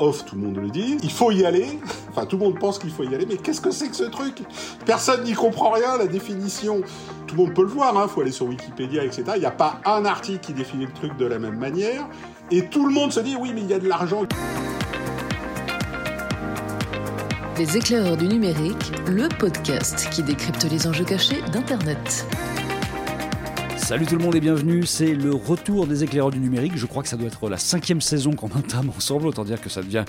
off, tout le monde le dit. Il faut y aller. Enfin, tout le monde pense qu'il faut y aller, mais qu'est-ce que c'est que ce truc? Personne n'y comprend rien, la définition. Tout le monde peut le voir, il hein, faut aller sur Wikipédia, etc. Il n'y a pas un article qui définit le truc de la même manière. Et tout le monde se dit, oui, mais il y a de l'argent. Les éclaireurs du numérique, le podcast qui décrypte les enjeux cachés d'Internet. Salut tout le monde et bienvenue, c'est le retour des éclaireurs du numérique. Je crois que ça doit être la cinquième saison qu'on entame ensemble, autant dire que ça devient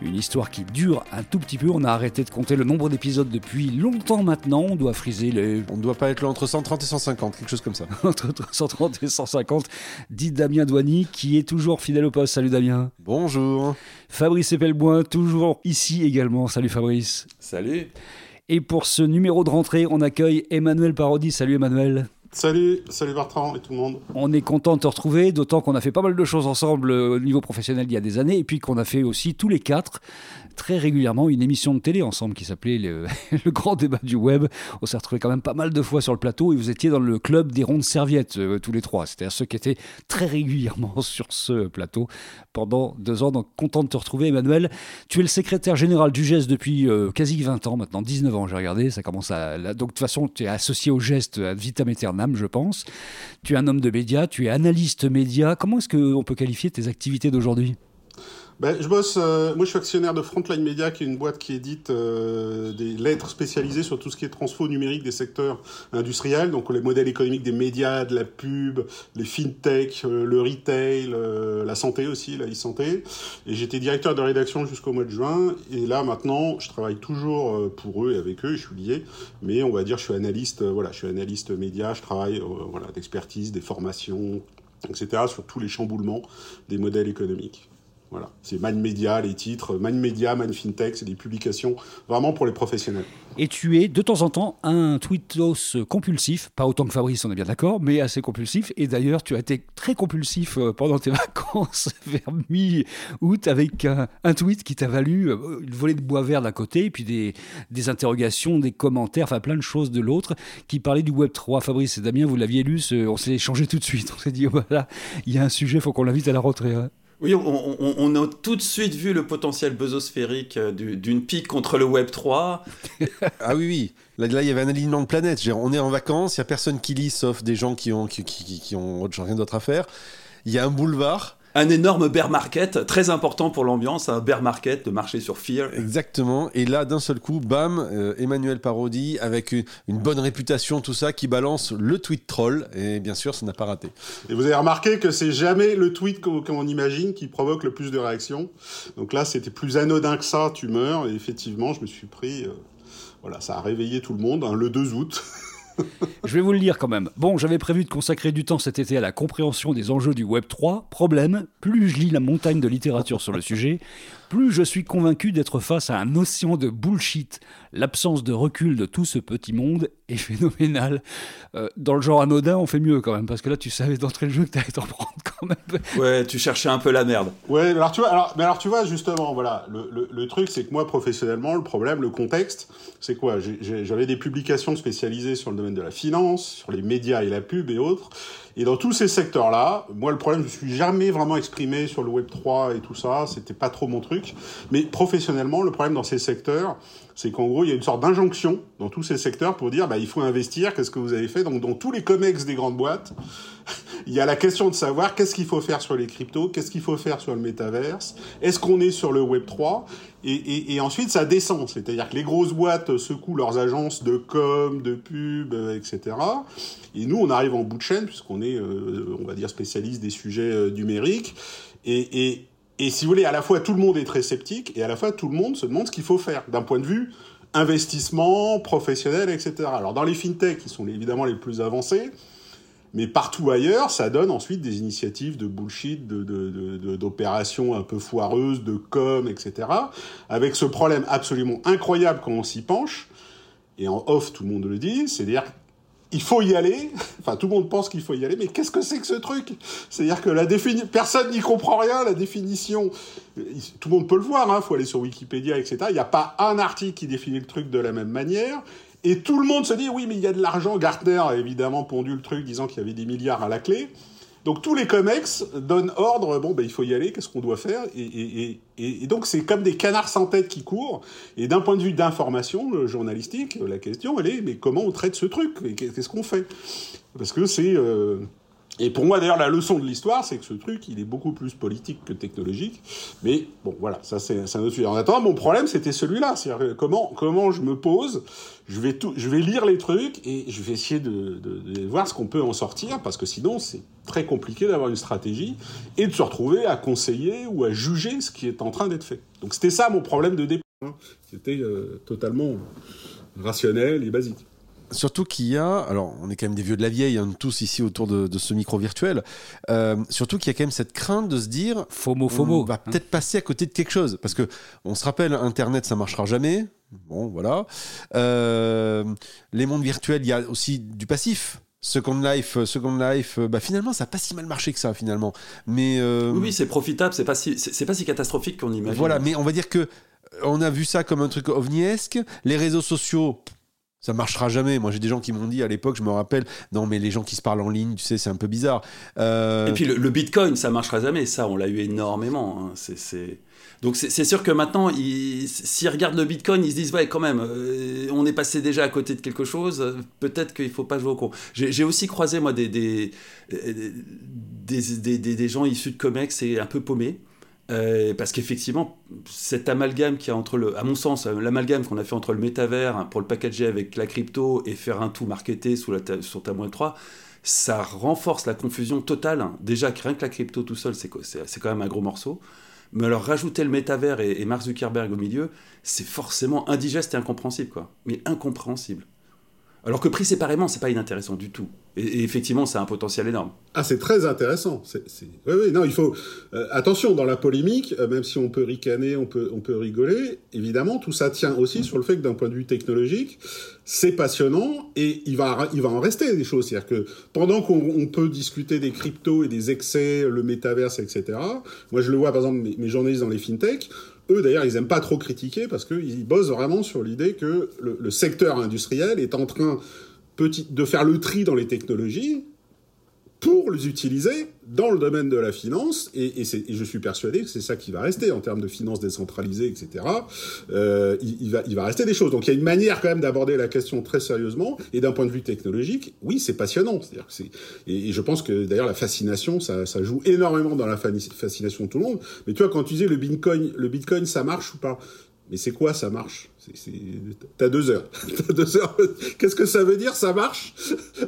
une histoire qui dure un tout petit peu. On a arrêté de compter le nombre d'épisodes depuis longtemps maintenant. On doit friser les. On ne doit pas être là entre 130 et 150, quelque chose comme ça. entre 130 et 150, dit Damien Douany, qui est toujours fidèle au poste. Salut Damien. Bonjour. Fabrice Epelboin, toujours ici également. Salut Fabrice. Salut. Et pour ce numéro de rentrée, on accueille Emmanuel Parodi. Salut Emmanuel. Salut, salut Bertrand et tout le monde. On est content de te retrouver, d'autant qu'on a fait pas mal de choses ensemble euh, au niveau professionnel il y a des années, et puis qu'on a fait aussi tous les quatre très régulièrement une émission de télé ensemble qui s'appelait le, grand débat du web. On s'est retrouvés quand même pas mal de fois sur le plateau et vous étiez dans le club des rondes serviettes euh, tous les trois. C'est-à-dire ceux qui étaient très régulièrement sur ce plateau pendant deux ans. Donc content de te retrouver Emmanuel. Tu es le secrétaire général du GEST depuis euh, quasi 20 ans maintenant, 19 ans j'ai regardé. Ça commence à... Donc de toute façon tu es associé au GEST à vitam aeternam je pense. Tu es un homme de médias, tu es analyste média. Comment est-ce qu'on peut qualifier tes activités d'aujourd'hui? Ben, je bosse, euh, moi je suis actionnaire de Frontline Media, qui est une boîte qui édite euh, des lettres spécialisées sur tout ce qui est transfo numérique des secteurs industriels, donc les modèles économiques des médias, de la pub, les fintech, euh, le retail, la santé aussi, la e-santé. Et j'étais directeur de rédaction jusqu'au mois de juin, et là maintenant je travaille toujours pour eux et avec eux, je suis lié, mais on va dire je suis analyste, voilà, je suis analyste média, je travaille voilà, d'expertise, des formations, etc., sur tous les chamboulements des modèles économiques. Voilà, c'est Man Media, les titres, Man Media, FinTech, c'est des publications vraiment pour les professionnels. Et tu es de temps en temps un tweetos compulsif, pas autant que Fabrice, on est bien d'accord, mais assez compulsif. Et d'ailleurs, tu as été très compulsif euh, pendant tes vacances vers mi-août avec un, tweet qui t'a valu euh, une volée de bois vert d'un côté, puis des, interrogations, des commentaires, enfin plein de choses de l'autre, qui parlaient du Web 3. Fabrice et Damien, vous l'aviez lu, on s'est échangé tout de suite. On s'est dit, oh, voilà, il y a un sujet, il faut qu'on l'invite à la rentrée. Hein. Oui, on, a tout de suite vu le potentiel bezosphérique euh, d'une pique contre le Web 3. ah oui, oui. Là, il y avait un alignement de planètes. On est en vacances, il n'y a personne qui lit sauf des gens qui ont, qui, qui ont rien d'autre à faire. Il y a un boulevard un énorme bear market, très important pour l'ambiance, un bear market de marché sur Fear. Exactement. Et là, d'un seul coup, bam, euh, Emmanuel Parodi, avec une, bonne réputation, tout ça, qui balance le tweet troll. Et bien sûr, ça n'a pas raté. Et vous avez remarqué que c'est jamais le tweet qu'on imagine qui provoque le plus de réactions. Donc là, c'était plus anodin que ça, tu meurs. Et effectivement, je me suis pris. Euh, voilà, ça a réveillé tout le monde, hein, le 2 août. je vais vous le lire quand même. Bon, j'avais prévu de consacrer du temps cet été à la compréhension des enjeux du Web 3. Problème, plus je lis la montagne de littérature sur le sujet, plus je suis convaincu d'être face à un océan de bullshit. L'absence de recul de tout ce petit monde est phénoménale. Euh, dans le genre anodin, on fait mieux quand même, parce que là, tu savais d'entrer le jeu que tu allais t'en prendre quand même. Ouais, tu cherchais un peu la merde. Ouais, alors tu vois, alors, mais alors tu vois, justement, voilà, le, le, truc, c'est que moi, professionnellement, le problème, le contexte, c'est quoi? J'avais des publications spécialisées sur le domaine de la finance, sur les médias et la pub et autres. Et dans tous ces secteurs-là, moi, le problème, je me suis jamais vraiment exprimé sur le Web 3 et tout ça. C'était pas trop mon truc. Mais professionnellement, le problème dans ces secteurs, c'est qu'en gros, il y a une sorte d'injonction dans tous ces secteurs pour dire, bah, il faut investir. Qu'est-ce que vous avez fait? Donc, dans tous les comex des grandes boîtes, il y a la question de savoir qu'est-ce qu'il faut faire sur les cryptos, qu'est-ce qu'il faut faire sur le métaverse, est-ce qu'on est sur le Web 3 et, ensuite ça descend, c'est-à-dire que les grosses boîtes secouent leurs agences de com, de pub, etc. Et nous on arrive en bout de chaîne puisqu'on est, euh, on va dire, spécialiste des sujets euh, numériques. Et, et, et si vous voulez, à la fois tout le monde est très sceptique et à la fois tout le monde se demande ce qu'il faut faire d'un point de vue investissement, professionnel, etc. Alors dans les fintechs, qui sont évidemment les plus avancés, mais partout ailleurs, ça donne ensuite des initiatives de bullshit, d'opérations de, de, un peu foireuses, de com, etc. Avec ce problème absolument incroyable quand on s'y penche, et en off, tout le monde le dit, c'est-à-dire il faut y aller. Enfin, tout le monde pense qu'il faut y aller, mais qu'est-ce que c'est que ce truc? C'est-à-dire que la définition, personne n'y comprend rien. La définition, tout le monde peut le voir. Il hein, faut aller sur Wikipédia, etc. Il n'y a pas un article qui définit le truc de la même manière. Et tout le monde se dit, oui, mais il y a de l'argent. Gartner a évidemment pondu le truc disant qu'il y avait des milliards à la clé. Donc tous les comex donnent ordre, bon, ben, il faut y aller, qu'est-ce qu'on doit faire? Et, donc c'est comme des canards sans tête qui courent. Et d'un point de vue d'information journalistique, la question, elle est, mais comment on traite ce truc? Qu'est-ce qu'on fait? Parce que c'est... Euh, et pour moi, d'ailleurs, la leçon de l'histoire, c'est que ce truc, il est beaucoup plus politique que technologique. Mais bon, voilà, ça c'est un autre sujet. En attendant, mon problème, c'était celui-là. C'est-à-dire comment, comment je me pose, je vais, tout, je vais lire les trucs et je vais essayer de, de, de voir ce qu'on peut en sortir, parce que sinon, c'est très compliqué d'avoir une stratégie et de se retrouver à conseiller ou à juger ce qui est en train d'être fait. Donc c'était ça mon problème de départ. Hein. C'était euh, totalement rationnel et basique. Surtout qu'il y a, alors on est quand même des vieux de la vieille, hein, tous ici autour de, de ce micro virtuel, euh, surtout qu'il y a quand même cette crainte de se dire, FOMO, FOMO, on va hein. peut-être passer à côté de quelque chose, parce que on se rappelle, Internet ça marchera jamais, bon voilà. Euh, les mondes virtuels, il y a aussi du passif. Second Life, Second Life, bah finalement ça n'a pas si mal marché que ça finalement. Mais euh... oui, c'est profitable, c'est pas si c'est pas si catastrophique qu'on imagine. Voilà, mais on va dire que on a vu ça comme un truc ovniesque. Les réseaux sociaux, ça marchera jamais. Moi, j'ai des gens qui m'ont dit à l'époque, je me rappelle, non, mais les gens qui se parlent en ligne, tu sais, c'est un peu bizarre. Euh... Et puis le, Bitcoin, ça marchera jamais. Ça, on l'a eu énormément. Hein. Donc c'est sûr que maintenant, s'ils regardent le Bitcoin, ils se disent ouais quand même, euh, on est passé déjà à côté de quelque chose. Peut-être qu'il faut pas jouer au con. J'ai aussi croisé moi des des, des, des, des gens issus de Comex et un peu paumés. Euh, parce qu'effectivement, cet amalgame qui a entre le, à mon sens, l'amalgame qu'on a fait entre le métavers pour le packager avec la crypto et faire un tout marketé sous la sur ta 3, ça renforce la confusion totale. Déjà, rien que la crypto tout seul, c'est quand même un gros morceau. Mais alors rajouter le métavers et, et Mark Zuckerberg au milieu, c'est forcément indigeste et incompréhensible, quoi. Mais incompréhensible. Alors que pris séparément, c'est pas inintéressant du tout. Et, effectivement, c'est un potentiel énorme. Ah, c'est très intéressant. Oui, oui, non, il faut euh, attention dans la polémique. Euh, même si on peut ricaner, on peut, on peut rigoler. Évidemment, tout ça tient aussi sur le fait que d'un point de vue technologique, c'est passionnant et il va, il va en rester des choses. C'est-à-dire que pendant qu'on peut discuter des cryptos et des excès, le métaverse, etc. Moi, je le vois par exemple mes, mes journalistes dans les fintech eux, d'ailleurs, ils aiment pas trop critiquer parce qu'ils bossent vraiment sur l'idée que le, secteur industriel est en train de faire le tri dans les technologies pour les utiliser dans le domaine de la finance, et, je suis persuadé que c'est ça qui va rester en termes de finances décentralisées, etc. Euh, il, va, il va rester des choses. Donc il y a une manière quand même d'aborder la question très sérieusement, et d'un point de vue technologique, oui, c'est passionnant. C'est-à-dire que et, je pense que d'ailleurs la fascination, ça, ça joue énormément dans la fascination de tout le monde. Mais tu vois, quand tu disais le Bitcoin, le Bitcoin, ça marche ou pas? Mais c'est quoi, ça marche? T'as deux heures. T'as deux heures. Qu'est-ce que ça veut dire Ça marche?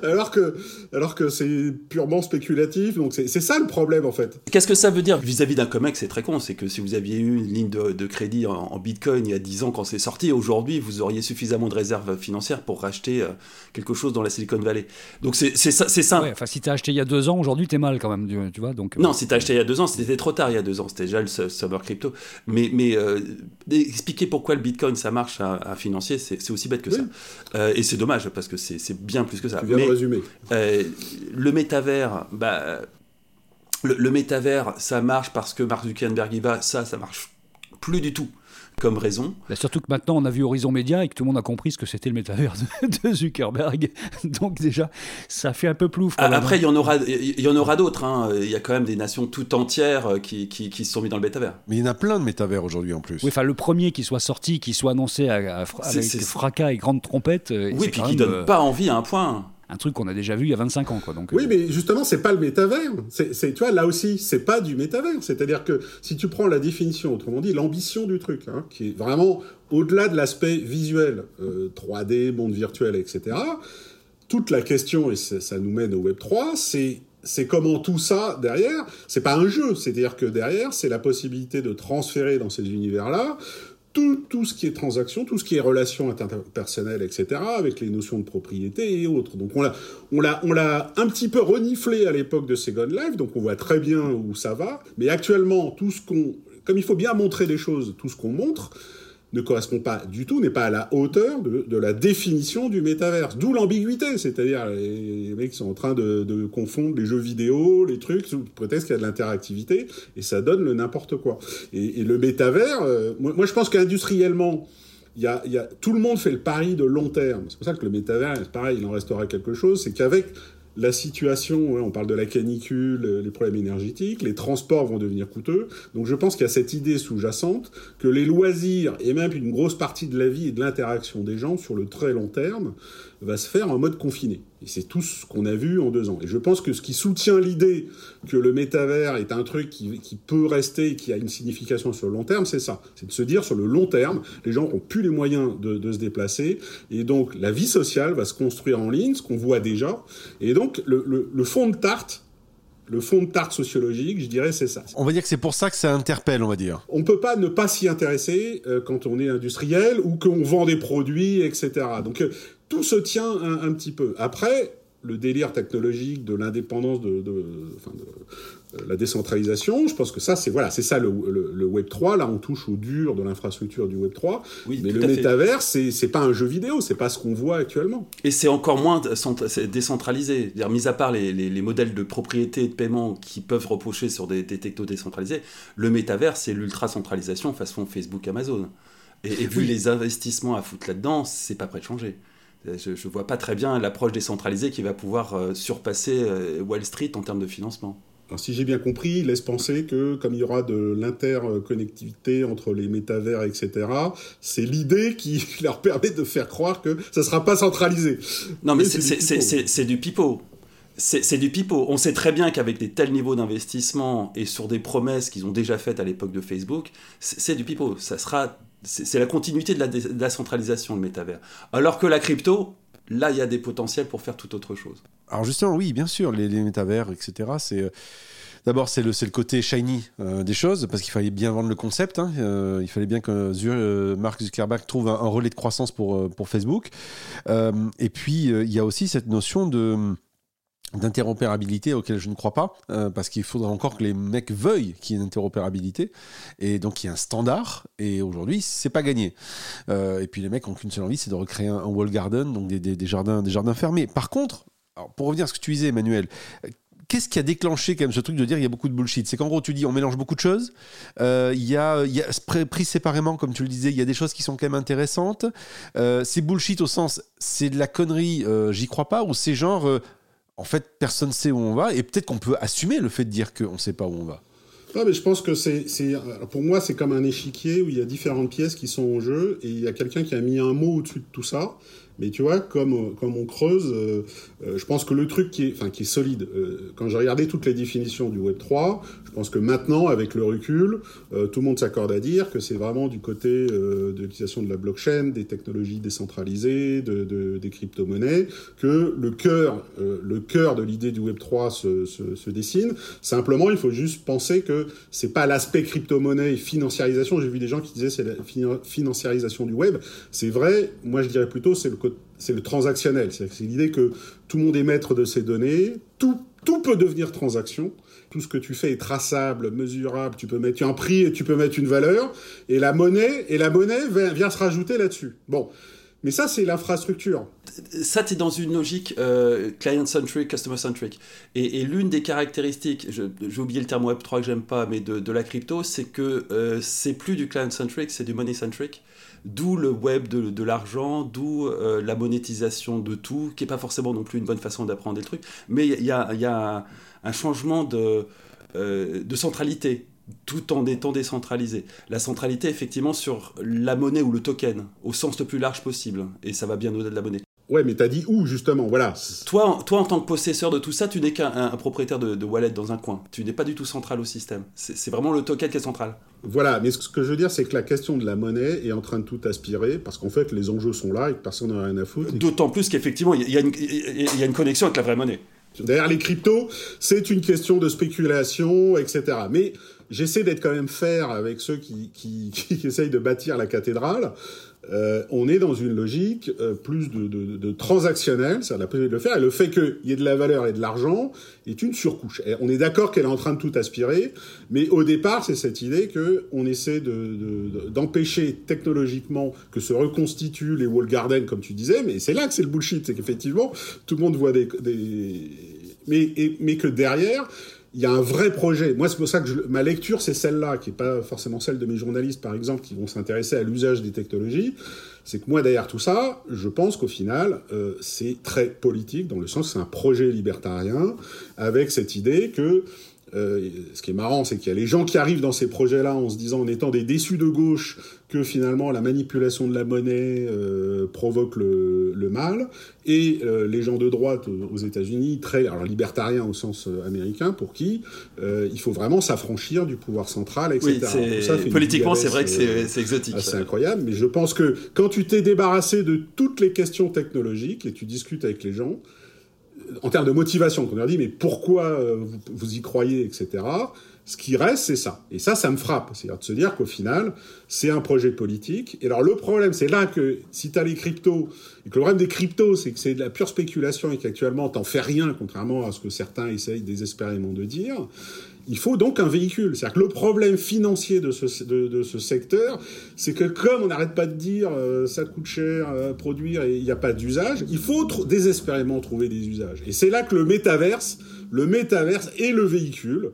Alors que, alors que c'est purement spéculatif. Donc c'est ça le problème en fait. Qu'est-ce que ça veut dire? Vis-à-vis d'un comex C'est très con. C'est que si vous aviez eu une ligne de, de crédit en, en, Bitcoin il y a 10 ans quand c'est sorti, aujourd'hui vous auriez suffisamment de réserves financières pour racheter euh, quelque chose dans la Silicon Valley. Donc c'est. Ouais, enfin si t'as acheté il y a deux ans, aujourd'hui t'es mal quand même. Tu, tu vois donc. Non, si t'as acheté il y a deux ans, c'était trop tard il y a deux ans. C'était déjà le summer crypto. Mais mais euh, expliquer pourquoi le Bitcoin ça marche à, à financier, c'est aussi bête que oui. ça. Euh, et c'est dommage parce que c'est bien plus que ça. Tu viens Mais, de résumer. Euh, le métavers, bah, le, le, métavers, ça marche parce que Mark Zuckerberg y va. Ça, ça marche plus du tout comme raison. Bah surtout que maintenant on a vu Horizon Média et que tout le monde a compris ce que c'était le métavers de, de, Zuckerberg. Donc déjà, ça fait un peu plouf. Ah, après, il y en aura, il y en aura d'autres. Hein. Il y a quand même des nations tout entières qui, qui, qui, se sont mis dans le métavers. Mais il y en a plein de métavers aujourd'hui en plus. Oui, enfin le premier qui soit sorti, qui soit annoncé à, à, avec fracas et grande trompette. Oui, puis qui donne euh... pas envie à un point un truc qu'on a déjà vu il y a 25 ans. Quoi. Donc, oui, euh... mais justement, c'est pas le métavers. C'est, tu vois, là aussi, c'est pas du métavers. C'est-à-dire que si tu prends la définition, autrement dit, l'ambition du truc, hein, qui est vraiment au-delà de l'aspect visuel, euh, 3D, monde virtuel, etc., toute la question, et ça nous mène au Web 3, c'est c'est comment tout ça derrière, c'est pas un jeu, c'est-à-dire que derrière, c'est la possibilité de transférer dans ces univers-là tout, ce qui est transaction, tout ce qui est relations interpersonnelles, etc., avec les notions de propriété et autres. Donc on l'a, on l'a, on l'a un petit peu reniflé à l'époque de Second Life, donc on voit très bien où ça va. Mais actuellement, tout ce qu'on, comme il faut bien montrer des choses, tout ce qu'on montre ne correspond pas du tout, n'est pas à la hauteur de, la définition du métaverse. D'où l'ambiguïté, c'est-à-dire les, mecs sont en train de, confondre les jeux vidéo, les trucs, sous prétexte qu'il y a de l'interactivité, et ça donne le n'importe quoi. Et, le métavers, euh, moi, je pense qu'industriellement, y a, y a, tout le monde fait le pari de long terme. C'est pour ça que le métavers, pareil, il en restera quelque chose, c'est qu'avec la situation, on parle de la canicule, les problèmes énergétiques, les transports vont devenir coûteux. Donc je pense qu'il y a cette idée sous-jacente que les loisirs et même une grosse partie de la vie et de l'interaction des gens sur le très long terme va se faire en mode confiné. Et c'est tout ce qu'on a vu en deux ans. Et je pense que ce qui soutient l'idée que le métavers est un truc qui, qui peut rester, qui a une signification sur le long terme, c'est ça. C'est de se dire sur le long terme, les gens n'ont plus les moyens de, de, se déplacer. Et donc la vie sociale va se construire en ligne, ce qu'on voit déjà. Et donc le, le, le fond de tarte, le fond de tarte sociologique, je dirais, c'est ça. On va dire que c'est pour ça que ça interpelle, on va dire. On peut pas ne pas s'y intéresser euh, quand on est industriel ou qu'on vend des produits, etc. Donc euh, tout se tient un, un, petit peu. Après, le délire technologique de l'indépendance de, de, la décentralisation, je pense que ça, c'est voilà, c'est ça le, le, le, Web 3. Là, on touche au dur de l'infrastructure du Web 3. Oui, mais le à métavers, c'est pas un jeu vidéo, c'est pas ce qu'on voit actuellement. Et c'est encore moins décentralisé. C'est-à-dire, mis à part les, les- les modèles de propriété et de paiement qui peuvent reposer sur des, des technos décentralisés, le métavers, c'est l'ultra-centralisation façon Facebook, Amazon. Et, et vu Oui. les investissements à foutre là-dedans, c'est pas prêt de changer. Je, je vois pas très bien l'approche décentralisée qui va pouvoir euh, surpasser euh, Wall Street en termes de financement. Alors, si j'ai bien compris, il laisse penser que, comme il y aura de l'interconnectivité entre les métavers, etc., c'est l'idée qui leur permet de faire croire que ça sera pas centralisé. Non, mais Oui, c'est- du pipeau. c'est- du pipeau. On sait très bien qu'avec des tels niveaux d'investissement et sur des promesses qu'ils ont déjà faites à l'époque de Facebook, c'est c'est du pipeau. Ça sera, c'est la continuité de la, centralisation, le métavers. Alors que la crypto, là, il y a des potentiels pour faire tout autre chose. Alors justement, oui, bien sûr, les, métavers, etc. C'est euh, d'abord c'est le le côté shiny euh, des choses parce qu'il fallait bien vendre le concept. hein, euh, il fallait bien que Mark Zuckerberg trouve un, relais de croissance pour Facebook. Et puis il y a aussi cette notion de d'interopérabilité auquel je ne crois pas, euh, parce qu'il faudrait encore que les mecs veuillent qu'il y ait une interopérabilité, et donc il y a un standard, et aujourd'hui, c'est pas gagné. Euh, et puis les mecs ont qu'une seule envie, c'est de recréer un, wall garden, donc des, des- jardins, des jardins fermés. Par contre, pour revenir à ce que tu disais, Emmanuel, euh, Qu'est-ce qui a déclenché quand même ce truc de dire il y a beaucoup de bullshit? C'est qu'en gros tu dis on mélange beaucoup de choses. Il y a, il y a pr- pris séparément comme tu le disais, il y a des choses qui sont quand même intéressantes. C'est bullshit au sens c'est de la connerie, j'y crois pas, ou c'est genre en fait personne sait où on va et peut-être qu'on peut assumer le fait de dire qu'on sait pas où on va. Non, mais je pense que c'est, pour moi, c'est comme un échiquier où il y a différentes pièces qui sont en jeu et il y a quelqu'un qui a mis un mot au-dessus de tout ça. Mais tu vois, comme, euh, comme on creuse, euh, euh, je pense que le truc qui est, enfin, qui est solide, euh, quand j'ai regardé toutes les définitions du Web 3, je pense que maintenant, avec le recul, euh, tout le monde s'accorde à dire que c'est vraiment du côté de l'utilisation de la blockchain, des technologies décentralisées, de, de- des crypto-monnaies, que le cœur, le cœur de l'idée du Web 3 se, se, se dessine. Simplement, il faut juste penser que c'est pas l'aspect crypto-monnaie et financiarisation. J'ai vu des gens qui disaient c'est la fina- financiarisation du web. C'est vrai. Moi, je dirais plutôt c'est le co- c'est le transactionnel. C'est l'idée que tout le monde est maître de ses données. Tout tout peut devenir transaction. Tout ce que tu fais est traçable, mesurable. Tu peux mettre un prix et tu peux mettre une valeur. Et la monnaie et la monnaie vient, vient se rajouter là-dessus. Bon. Mais ça, c'est l'infrastructure. ça, tu es dans une logique euh, client-centric, customer-centric. Et, l'une des caractéristiques, j'ai oublié le terme Web3 que j'aime pas, mais de, la crypto, c'est que euh, c'est plus du client-centric, c'est du money-centric. D'où le web de, l'argent, d'où euh, la monétisation de tout, qui n'est pas forcément non plus une bonne façon d'apprendre des trucs. Mais il y a, un changement de centralité tout en étant décentralisé. La centralité, effectivement, sur la monnaie ou le token, au sens le plus large possible. Et ça va bien au-delà de la monnaie. Ouais, mais t'as dit où justement? Voilà. Toi, en- toi, en tant que possesseur de tout ça, tu n'es qu'un un- un propriétaire de, de wallet dans un coin. Tu n'es pas du tout central au système. C'est vraiment le token qui est central. Voilà, mais ce que je veux dire, c'est que la question de la monnaie est en train de tout aspirer, parce qu'en fait, les enjeux sont là et que personne n'a rien à foutre. D'autant plus qu'effectivement, il y, a une- il y a une connexion avec la vraie monnaie. Derrière les cryptos, c'est une question de spéculation, etc. Mais j'essaie d'être quand même fair avec ceux qui, qui, qui essayent de bâtir la cathédrale. Euh, on est dans une logique euh, plus de, de, de transactionnel, ça la possibilité de le faire, et le fait qu'il y ait de la valeur et de l'argent est une surcouche. On est d'accord qu'elle est en train de tout aspirer, mais au départ, c'est cette idée que on essaie de- de- d'empêcher technologiquement que se reconstituent les wall gardens, comme tu disais, mais c'est là que c'est le bullshit, c'est qu'effectivement, tout le monde voit des... des... Mais, mais que derrière, il y a un vrai projet. Moi, c'est pour ça que je, ma lecture, c'est celle-là, qui n'est pas forcément celle de mes journalistes, par exemple, qui vont s'intéresser à l'usage des technologies. C'est que moi, derrière tout ça, je pense qu'au final, euh, c'est très politique, dans le sens que c'est un projet libertarien, avec cette idée que euh, ce qui est marrant, c'est qu'il y a les gens qui arrivent dans ces projets-là en se disant, en étant des déçus de gauche, que finalement la manipulation de la monnaie euh, provoque le, le, mal, et euh, les gens de droite aux États-Unis, très alors libertariens au sens euh, américain, pour qui euh, il faut vraiment s'affranchir du pouvoir central, etc. Oui, ça politiquement, c'est vrai que c'est exotique. C'est incroyable, mais je pense que quand tu t'es débarrassé de toutes les questions technologiques et tu discutes avec les gens, en termes de motivation, qu'on leur dit mais pourquoi euh, vous, y croyez, etc. Ce qui reste, c'est ça. Et ça, ça me frappe. C'est-à-dire de se dire qu'au final, c'est un projet politique. Et alors le problème, c'est là que si tu as les cryptos, et que le problème des cryptos, c'est que c'est de la pure spéculation et qu'actuellement, t'en fais rien, contrairement à ce que certains essayent désespérément de dire. Il faut donc un véhicule. C'est-à-dire que le problème financier de ce, de, de ce secteur, c'est que comme on n'arrête pas de dire euh, ça coûte cher à produire et il n'y a pas d'usage, il faut tr désespérément trouver des usages. Et c'est là que le métaverse, le métaverse est le véhicule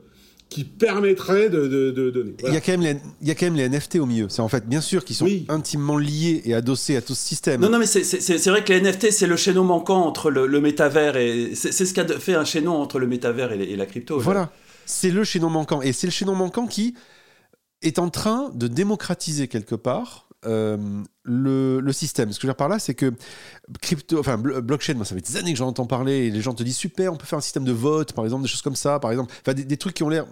qui permettrait de, de, de donner. Voilà. Il, y a quand même les, il y a quand même les NFT au milieu. C'est en fait, bien sûr, qui sont oui. intimement liés et adossés à tout ce système. Non, non, mais c'est vrai que les NFT, c'est le chaînon manquant entre le, le métavers et. C'est ce qu'a fait un chaînon entre le métavers et, et la crypto. Voilà. Genre. C'est le chaînon manquant. Et c'est le chaînon manquant qui est en train de démocratiser quelque part euh, le, système. Ce que je veux dire par là, c'est que crypto, enfin blockchain, moi ça fait des années que j'en entends parler et les gens te disent super, on peut faire un système de vote, par exemple, des choses comme ça, par exemple, enfin des, des trucs qui ont l'air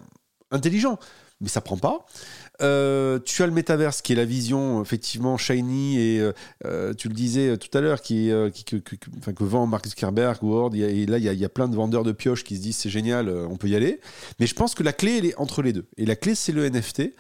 intelligents, mais ça prend pas. Euh, tu as le métaverse qui est la vision effectivement shiny et euh, tu le disais tout à l'heure qui, euh, que, vend Mark Zuckerberg ou Word et là il y, a, y, a, plein de vendeurs de pioches qui se disent c'est génial on peut y aller. Mais je pense que la clé elle est entre les deux. Et la clé c'est le NFT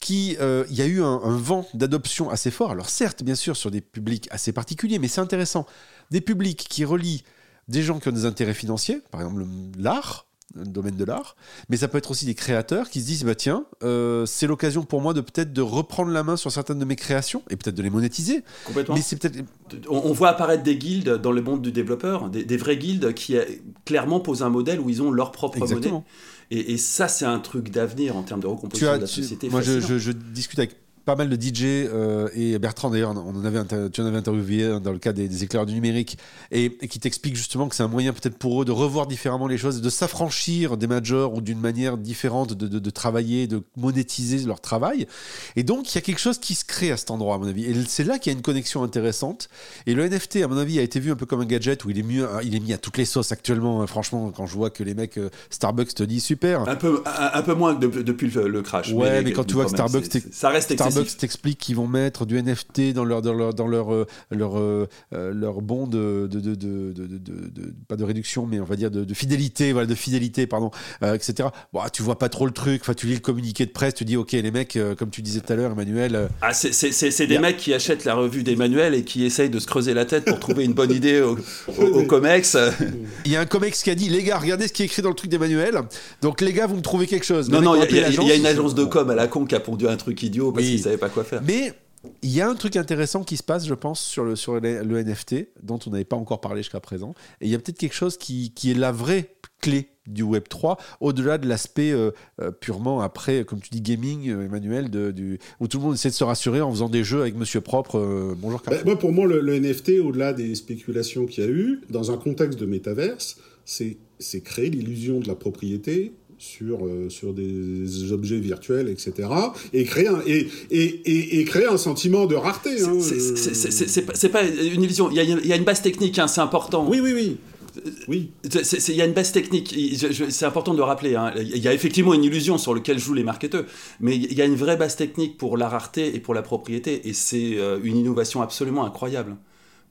qui il y a eu un, un vent d'adoption assez fort. Alors certes bien sûr sur des publics assez particuliers mais c'est intéressant. Des publics qui relient des gens qui ont des intérêts financiers par exemple l'art le domaine de l'art, mais ça peut être aussi des créateurs qui se disent bah tiens, euh, c'est l'occasion pour moi de peut-être de reprendre la main sur certaines de mes créations et peut-être de les monétiser. Complètement. Mais c'est peut-être on, on, voit apparaître des guildes dans le monde du développeur, des, des vraies guildes qui clairement posent un modèle où ils ont leur propre Exactement. monnaie. Et, et, ça, c'est un truc d'avenir en termes de recomposition as, de la société. Tu, moi, je, je, je, discute avec pas mal de DJ euh, et Bertrand d'ailleurs on en avait tu en avais interviewé dans le cas des, des éclaireurs du numérique et, et qui t'explique justement que c'est un moyen peut-être pour eux de revoir différemment les choses de s'affranchir des majors ou d'une manière différente de, de, de, travailler de monétiser leur travail. Et donc il y a quelque chose qui se crée à cet endroit à mon avis. Et c'est là qu'il y a une connexion intéressante. Et le NFT à mon avis a été vu un peu comme un gadget où il est mieux il est mis à toutes les sauces actuellement hein, franchement quand je vois que les mecs euh, Starbucks te disent super. Un peu un, un peu moins que de, depuis le, le, crash. Ouais mais, mais quand tu vois que Starbucks ça reste excessif. Starbucks t'explique qu'ils vont mettre du NFT dans leur, dans leur, dans leur, euh, leur, euh, leur bon de, de, de, de, pas de réduction, mais on va dire de, fidélité, voilà, de fidélité, pardon, euh, etc. Bon, tu vois pas trop le truc, enfin, tu lis le communiqué de presse, tu dis, ok, les mecs, euh, comme tu disais tout à l'heure, Emmanuel. Ah, c'est des a... mecs qui achètent la revue d'Emmanuel et qui essayent de se creuser la tête pour trouver une bonne idée au, au, au, COMEX. Il y a un COMEX qui a dit, les gars, regardez ce qui est écrit dans le truc d'Emmanuel. Donc, les gars, vous me trouvez quelque chose. Non, non, il y, y, y, a une agence de com à la con qui a pondu un truc idiot parce oui. Pas quoi faire. Mais il y a un truc intéressant qui se passe, je pense, sur le, sur le, le NFT, dont on n'avait pas encore parlé jusqu'à présent. Et il y a peut-être quelque chose qui, qui est la vraie clé du Web 3, au-delà de l'aspect euh, euh, purement après, comme tu dis, gaming, euh, Emmanuel, de, du, où tout le monde essaie de se rassurer en faisant des jeux avec Monsieur Propre. Euh, bonjour, bah, moi, Pour moi, le, le NFT, au-delà des spéculations qu'il y a eu, dans un contexte de métaverse, c'est créer l'illusion de la propriété sur, euh, sur des objets virtuels, etc. Et créer un, et, et, et, et créer un sentiment de rareté. Hein, c'est pas une illusion. Il y a, il y a une base technique, hein, c'est important. Oui, oui, oui. Oui. Il y a une base technique, c'est important de le rappeler. Hein. Il y a effectivement une illusion sur laquelle jouent les marketeurs, mais il y a une vraie base technique pour la rareté et pour la propriété, et c'est euh, une innovation absolument incroyable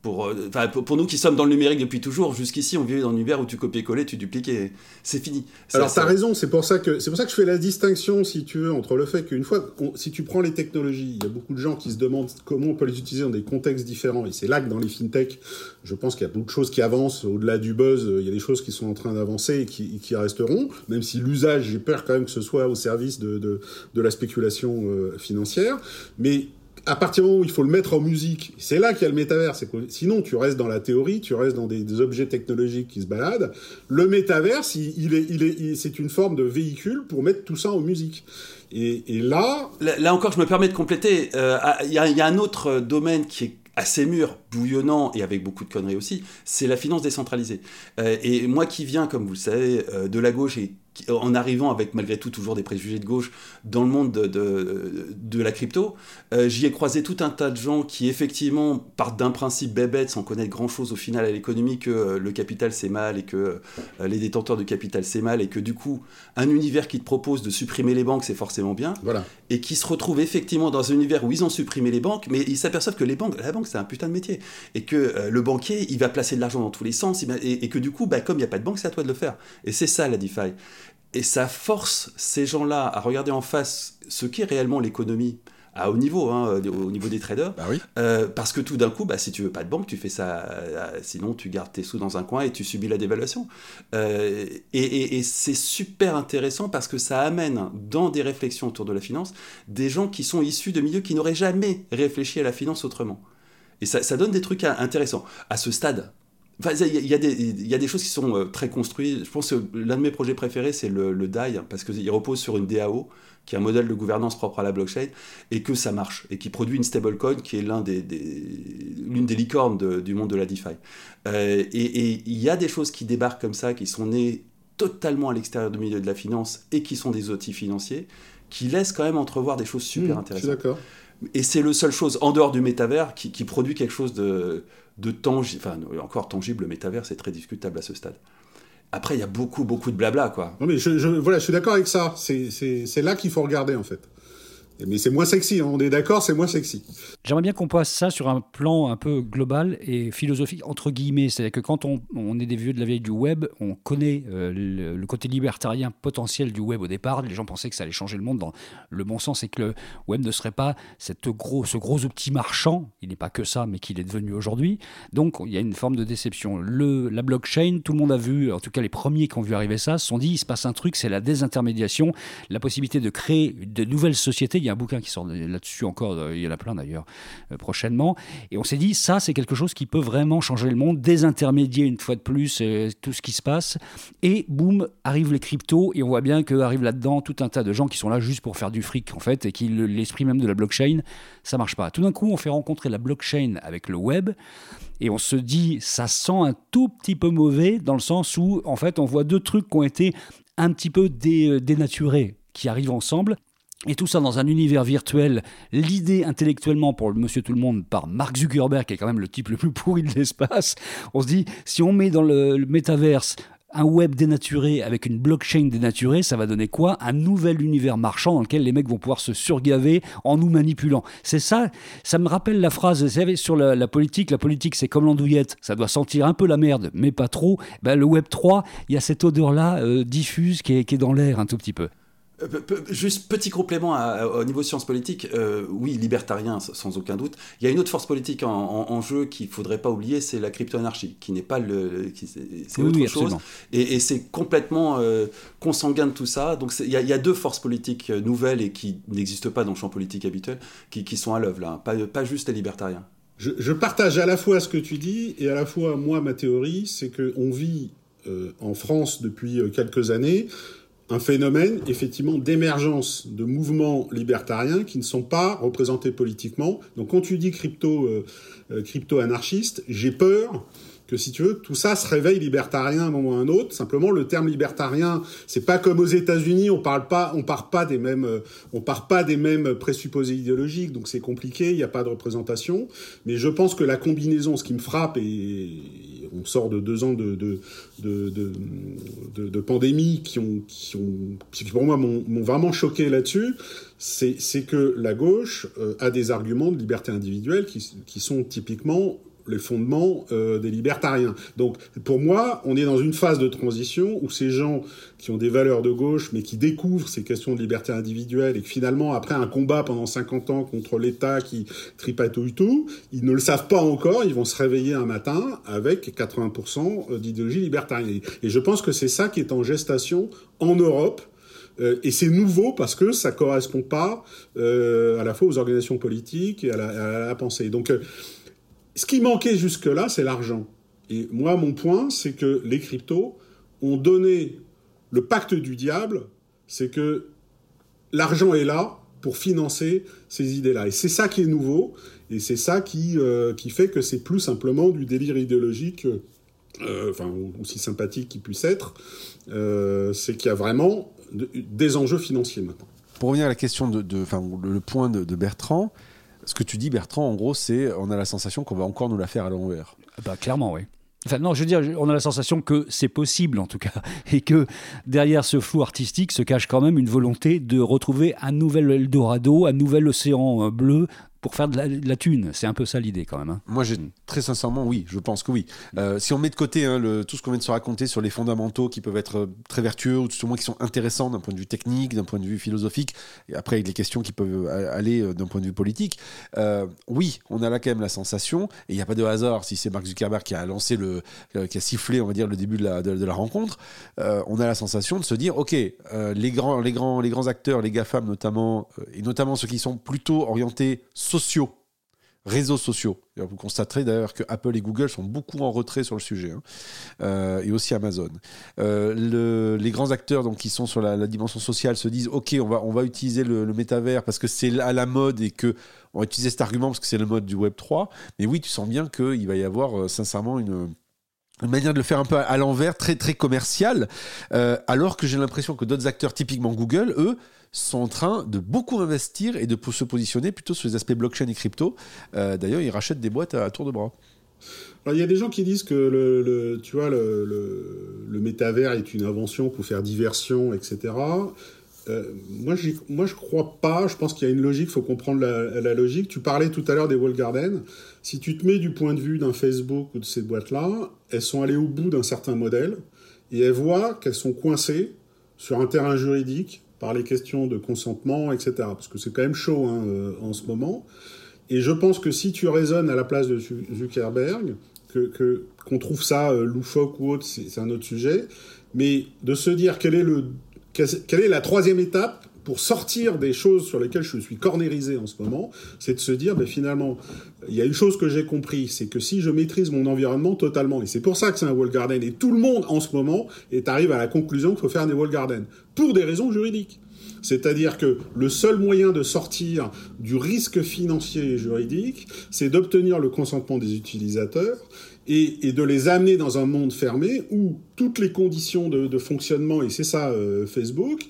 pour, euh, pour, nous qui sommes dans le numérique depuis toujours, jusqu'ici, on vivait dans l'univers où tu copiais-coller, tu dupliquais, c'est fini. Alors, tu as raison, c'est pour, ça que, pour ça que je fais la distinction, si tu veux, entre le fait qu'une fois, on, si tu prends les technologies, il y a beaucoup de gens qui se demandent comment on peut les utiliser dans des contextes différents, et c'est là que dans les fintech, je pense qu'il y a beaucoup de choses qui avancent, au-delà du buzz, il y a des choses qui sont en train d'avancer et qui, qui, resteront, même si l'usage, j'ai peur quand même que ce soit au service de, de, de la spéculation euh, financière, mais à partir du moment où il faut le mettre en musique, c'est là qu'il y a le métavers. Sinon, tu restes dans la théorie, tu restes dans des, objets technologiques qui se baladent. Le métavers, il, est, il est, c'est une forme de véhicule pour mettre tout ça en musique. Et, là, Là, encore, je me permets de compléter. Euh, il y a un autre domaine qui est assez mûr, bouillonnant et avec beaucoup de conneries aussi, c'est la finance décentralisée. Euh, et moi qui viens, comme vous le savez, euh, de la gauche et qui- en arrivant avec malgré tout toujours des préjugés de gauche dans le monde de, de, de la crypto, euh, j'y ai croisé tout un tas de gens qui effectivement partent d'un principe bébête sans connaître grand chose au final à l'économie que le capital c'est mal et que les détenteurs de capital c'est mal et que du coup un univers qui te propose de supprimer les banques c'est forcément bien voilà. et qui se retrouvent effectivement dans un univers où ils ont supprimé les banques, mais ils s'aperçoivent que les banques, la banque c'est un putain de métier, et que euh, le banquier il va placer de l'argent dans tous les sens, et, et que du coup, bah, comme il n'y a pas de banque, c'est à toi de le faire. Et c'est ça la DeFi. Et ça force ces gens-là à regarder en face ce qu'est réellement l'économie à haut niveau, hein, au niveau des traders, Bah oui. euh, parce que tout d'un coup, bah, si tu veux pas de banque, tu fais ça. euh, sinon, tu gardes tes sous dans un coin et tu subis la dévaluation. Euh, et et- et c'est super intéressant parce que ça amène dans des réflexions autour de la finance des gens qui sont issus de milieux qui n'auraient jamais réfléchi à la finance autrement. Et ça, ça donne des trucs intéressants. À ce stade, Enfin, il y, a- y des- il y a des choses qui sont euh, très construites. Je pense que l'un de mes projets préférés, c'est le, le DAI, parce qu'il repose sur une DAO, qui est un modèle de gouvernance propre à la blockchain, et que ça marche, et qui produit une stablecoin qui est l'un des, des- l'une des licornes de- du monde de la DeFi. Euh, et il y a des choses qui débarquent comme ça, qui sont nées totalement à l'extérieur du milieu de la finance, et qui sont des outils financiers, qui laissent quand même entrevoir des choses super Mmh, Je suis intéressantes. d'accord. Et c'est le seule chose en dehors du métavers qui, produit quelque chose de, de tangible. Enfin, encore tangible, le métavers, c'est très discutable à ce stade. Après, il y a beaucoup, beaucoup de blabla, quoi. Non mais je, voilà, je suis d'accord avec ça. C'est là qu'il faut regarder en fait. Mais c'est moins sexy, hein. on est d'accord, c'est moins sexy. J'aimerais bien qu'on passe ça sur un plan un peu global et philosophique, entre guillemets. C'est-à-dire que quand on, est des vieux de la vieille du web, on connaît euh, le, côté libertarien potentiel du web au départ. Les gens pensaient que ça allait changer le monde dans le bon sens et que le web ne serait pas cette gros, ce gros outil marchand. Il n'est pas que ça, mais qu'il est devenu aujourd'hui. Donc il y a une forme de déception. La blockchain, tout le monde a vu, en tout cas les premiers qui ont vu arriver ça, se sont dit il se passe un truc, c'est la désintermédiation, la possibilité de créer de nouvelles sociétés. Il y a un bouquin qui sort là-dessus encore, euh, il y en a plein d'ailleurs euh, prochainement. Et on s'est dit, ça, c'est quelque chose qui peut vraiment changer le monde, désintermédier une fois de plus euh, tout ce qui se passe. Et boum, arrivent les cryptos, et on voit bien qu'arrive là-dedans tout un tas de gens qui sont là juste pour faire du fric, en fait, et qui le- l'esprit même de la blockchain, ça marche pas. Tout d'un coup, on fait rencontrer la blockchain avec le web, et on se dit, ça sent un tout petit peu mauvais, dans le sens où, en fait, on voit deux trucs qui ont été un petit peu dé- dénaturés, qui arrivent ensemble. Et tout ça dans un univers virtuel, l'idée intellectuellement pour monsieur tout le monde par Mark Zuckerberg, qui est quand même le type le plus pourri de l'espace, on se dit, si on met dans le, le métaverse un web dénaturé avec une blockchain dénaturée, ça va donner quoi? Un nouvel univers marchand dans lequel les mecs vont pouvoir se surgaver en nous manipulant. C'est ça, ça me rappelle la phrase, vous savez, sur la, politique, la politique c'est comme l'andouillette, ça doit sentir un peu la merde, mais pas trop. Ben, le Web 3, il y a cette odeur-là euh, diffuse qui est dans l'air un tout petit peu. Euh, Juste petit complément à- au niveau sciences politiques, euh, oui, libertarien sans aucun doute. Il y a une autre force politique en, en- en jeu qu'il faudrait pas oublier, c'est la crypto-anarchie, qui n'est pas le, qui- c'est Oui, autre oui, chose, absolument. et, et c'est complètement euh, consanguin de tout ça. Donc il y, a- il y a deux forces politiques nouvelles et qui n'existent pas dans le champ politique habituel, qui, qui sont à l'œuvre là, pas, pas juste les libertariens. Je, je partage à la fois ce que tu dis et à la fois moi ma théorie, c'est que on vit euh, en France depuis quelques années un phénomène effectivement d'émergence de mouvements libertariens qui ne sont pas représentés politiquement. Donc quand tu dis crypto euh, euh, j'ai peur que si tu veux, tout ça se réveille libertarien à un moment ou à un autre. Simplement, le terme libertarien, c'est pas comme aux États-Unis, on parle pas, on part pas des mêmes, on part pas des mêmes présupposés idéologiques, donc c'est compliqué, il n'y a pas de représentation. Mais je pense que la combinaison, ce qui me frappe, et on sort de deux ans de, pandémie qui ont, qui ont, pour moi m'ont vraiment choqué là-dessus, c'est que la gauche euh, a des arguments de liberté individuelle qui sont typiquement les fondements euh, des libertariens. Donc, pour moi, on est dans une phase de transition où ces gens qui ont des valeurs de gauche, mais qui découvrent ces questions de liberté individuelle et que finalement, après un combat pendant 50 ans contre l'État qui tripatouille tout, ils ne le savent pas encore, ils vont se réveiller un matin avec 80% d'idéologie libertarienne. Et je pense que c'est ça qui est en gestation en Europe Euh, et c'est nouveau parce que ça correspond pas euh, à la fois aux organisations politiques et à la, à la pensée. Donc, euh, ce qui manquait jusque-là, c'est l'argent. Et moi, mon point, c'est que les cryptos ont donné le pacte du diable, c'est que l'argent est là pour financer ces idées-là. Et c'est ça qui est nouveau, et c'est ça qui, euh, fait que c'est plus simplement du délire idéologique, euh, enfin, aussi sympathique qu'il puisse être, euh, c'est qu'il y a vraiment de- des enjeux financiers maintenant. Pour revenir à la question de, le, point de Bertrand, ce que tu dis, Bertrand, en gros, c'est on a la sensation qu'on va encore nous la faire à l'envers. Bah, clairement, oui. Enfin, non, je veux dire, on a la sensation que c'est possible, en tout cas, et que derrière ce flou artistique se cache quand même une volonté de retrouver un nouvel Eldorado, un nouvel océan euh, bleu pour faire de la, de thune. C'est un peu ça l'idée, quand même. hein. Moi, très sincèrement, oui, je pense que oui. Euh, si on met de côté hein, le, tout ce qu'on vient de se raconter sur les fondamentaux qui peuvent être euh, très vertueux ou tout au moins qui sont intéressants d'un point de vue technique, d'un point de vue philosophique, et après avec les questions qui peuvent euh, aller d'un point de vue politique, oui, on a là quand même la sensation, et il n'y a pas de hasard si c'est Mark Zuckerberg qui a lancé le, qui a sifflé, on va dire, le début de la, rencontre, on a la sensation de se dire, ok, les grands, les grands, les grands acteurs, les GAFAM notamment, euh, et notamment ceux qui sont plutôt orientés sociaux réseaux sociaux. Vous constaterez d'ailleurs que Apple et Google sont beaucoup en retrait sur le sujet, hein. Euh, et aussi Amazon. Euh, le- les grands acteurs donc, qui sont sur la, dimension sociale se disent ok, on va, on va utiliser le, le métavers parce que c'est à la mode et que on va utiliser cet argument parce que c'est le mode du Web 3. Mais oui, tu sens bien qu'il va y avoir euh, sincèrement une une manière de le faire un peu à, l'envers, très très commercial, euh, alors que j'ai l'impression que d'autres acteurs, typiquement Google, eux, sont en train de beaucoup investir et de se positionner plutôt sur les aspects blockchain et crypto. Euh, D'ailleurs, ils rachètent des boîtes à, tour de bras. Il y a des gens qui disent que le, tu vois, le métavers est une invention pour faire diversion, etc. Euh, moi, moi, je crois pas. Je pense qu'il y a une logique. Il faut comprendre la, logique. Tu parlais tout à l'heure des wall gardens. Si tu te mets du point de vue d'un Facebook ou de ces boîtes-là, elles sont allées au bout d'un certain modèle et elles voient qu'elles sont coincées sur un terrain juridique par les questions de consentement, etc. Parce que c'est quand même chaud hein, euh, en ce moment. Et je pense que si tu raisonnes à la place de Zu- Zuckerberg, que que- qu'on trouve ça euh, loufoque ou autre, c'est un autre sujet. Mais de se dire quel est le quelle est la troisième étape pour sortir des choses sur lesquelles je suis cornérisé en ce moment, c'est de se dire, ben finalement, il y a une chose que j'ai compris, c'est que si je maîtrise mon environnement totalement, et c'est pour ça que c'est un wall garden, et tout le monde en ce moment est arrive à la conclusion qu'il faut faire des wall gardens, pour des raisons juridiques. C'est-à-dire que le seul moyen de sortir du risque financier et juridique, c'est d'obtenir le consentement des utilisateurs et, de les amener dans un monde fermé où toutes les conditions de, de fonctionnement, et c'est ça euh, Facebook,